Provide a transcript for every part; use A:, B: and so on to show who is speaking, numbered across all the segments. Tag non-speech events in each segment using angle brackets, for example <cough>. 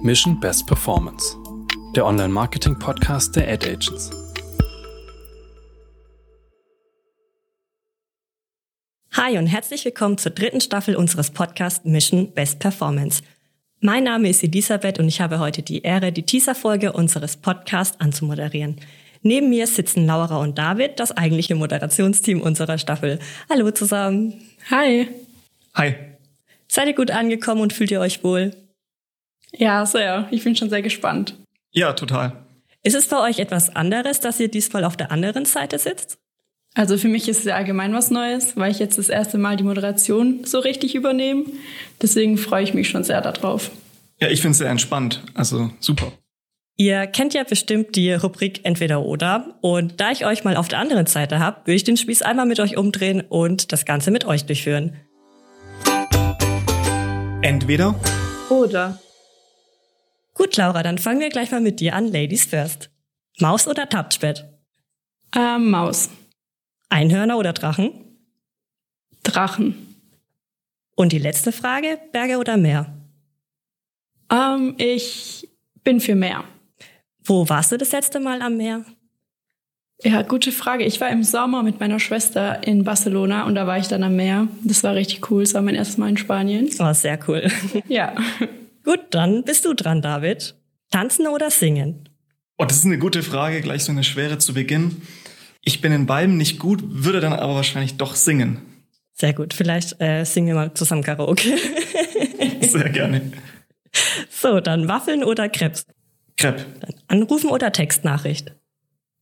A: Mission Best Performance, der Online-Marketing-Podcast der Ad Agents.
B: Hi und herzlich willkommen zur dritten Staffel unseres Podcasts Mission Best Performance. Mein Name ist Elisabeth und ich habe heute die Ehre, die Teaser-Folge unseres Podcasts anzumoderieren. Neben mir sitzen Laura und David, das eigentliche Moderationsteam unserer Staffel. Hallo zusammen.
C: Hi.
D: Hi.
B: Seid ihr gut angekommen und fühlt ihr euch wohl?
C: Ja, sehr. Ich bin schon sehr gespannt.
D: Ja, total.
B: Ist es bei euch etwas anderes, dass ihr diesmal auf der anderen Seite sitzt?
C: Also für mich ist es ja allgemein was Neues, weil ich jetzt das erste Mal die Moderation so richtig übernehme. Deswegen freue ich mich schon sehr darauf.
D: Ja, ich finde es sehr entspannt. Also super.
B: Ihr kennt ja bestimmt die Rubrik Entweder oder. Und da ich euch mal auf der anderen Seite habe, würde ich den Spieß einmal mit euch umdrehen und das Ganze mit euch durchführen.
D: Entweder
C: oder.
B: Gut, Laura, dann fangen wir gleich mal mit dir an. Ladies first. Maus oder Touchpad?
C: Ähm, Maus.
B: Einhörner oder Drachen?
C: Drachen.
B: Und die letzte Frage, Berge oder Meer?
C: Ähm, ich bin für Meer.
B: Wo warst du das letzte Mal am Meer?
C: Ja, gute Frage. Ich war im Sommer mit meiner Schwester in Barcelona und da war ich dann am Meer. Das war richtig cool. Es war mein erstes Mal in Spanien.
B: Oh, sehr cool.
C: Ja. <laughs>
B: Gut, dann bist du dran, David. Tanzen oder singen?
D: Oh, das ist eine gute Frage, gleich so eine schwere zu Beginn. Ich bin in beidem nicht gut, würde dann aber wahrscheinlich doch singen.
B: Sehr gut. Vielleicht äh, singen wir mal zusammen Karaoke. <laughs>
D: Sehr gerne.
B: so, dann Waffeln oder Krebs?
D: Crepe.
B: Dann Anrufen oder Textnachricht?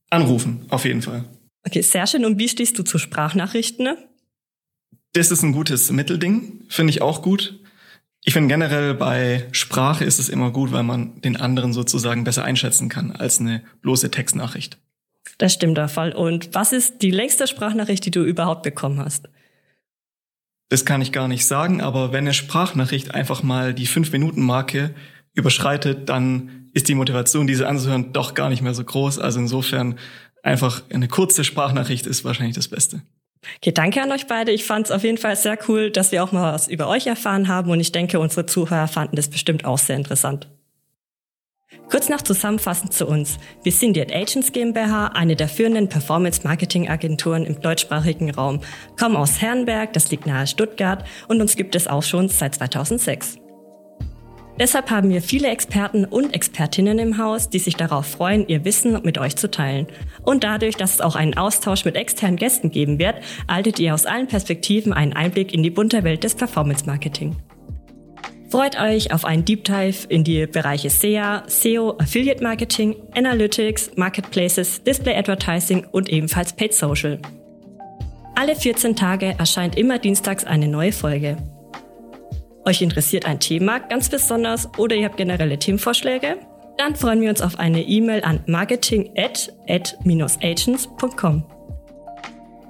D: Anrufen, auf jeden Fall.
B: Okay, sehr schön. Und wie stehst du zu Sprachnachrichten? Ne?
D: Das ist ein gutes Mittelding, finde ich auch gut. Ich finde generell bei Sprache ist es immer gut, weil man den anderen sozusagen besser einschätzen kann als eine bloße Textnachricht.
B: Das stimmt der Fall. Und was ist die längste Sprachnachricht, die du überhaupt bekommen hast?
D: Das kann ich gar nicht sagen, aber wenn eine Sprachnachricht einfach mal die 5-Minuten-Marke überschreitet, dann ist die Motivation, diese anzuhören, doch gar nicht mehr so groß. Also insofern einfach eine kurze Sprachnachricht ist wahrscheinlich das Beste.
B: Okay, danke an euch beide. Ich fand es auf jeden Fall sehr cool, dass wir auch mal was über euch erfahren haben und ich denke, unsere Zuhörer fanden das bestimmt auch sehr interessant. Kurz noch zusammenfassend zu uns. Wir sind die Ad Agents GmbH, eine der führenden Performance-Marketing-Agenturen im deutschsprachigen Raum, kommen aus Herrenberg, das liegt nahe Stuttgart, und uns gibt es auch schon seit 2006. Deshalb haben wir viele Experten und Expertinnen im Haus, die sich darauf freuen, ihr Wissen mit euch zu teilen. Und dadurch, dass es auch einen Austausch mit externen Gästen geben wird, erhaltet ihr aus allen Perspektiven einen Einblick in die bunte Welt des Performance Marketing. Freut euch auf einen Deep Dive in die Bereiche SEA, SEO, Affiliate Marketing, Analytics, Marketplaces, Display Advertising und ebenfalls Paid Social. Alle 14 Tage erscheint immer dienstags eine neue Folge. Euch interessiert ein Thema ganz besonders oder ihr habt generelle Themenvorschläge? Dann freuen wir uns auf eine E-Mail an marketing@ad-agents.com.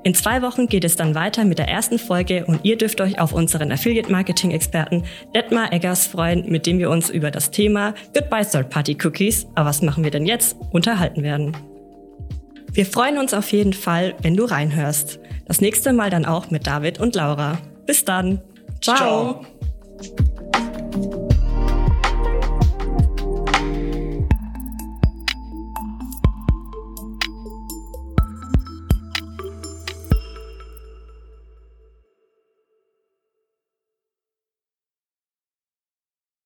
B: In zwei Wochen geht es dann weiter mit der ersten Folge und ihr dürft euch auf unseren Affiliate-Marketing-Experten Detmar Eggers freuen, mit dem wir uns über das Thema Goodbye Third-Party-Cookies, aber was machen wir denn jetzt, unterhalten werden. Wir freuen uns auf jeden Fall, wenn du reinhörst. Das nächste Mal dann auch mit David und Laura. Bis dann. Ciao.
D: Ciao. Thank you.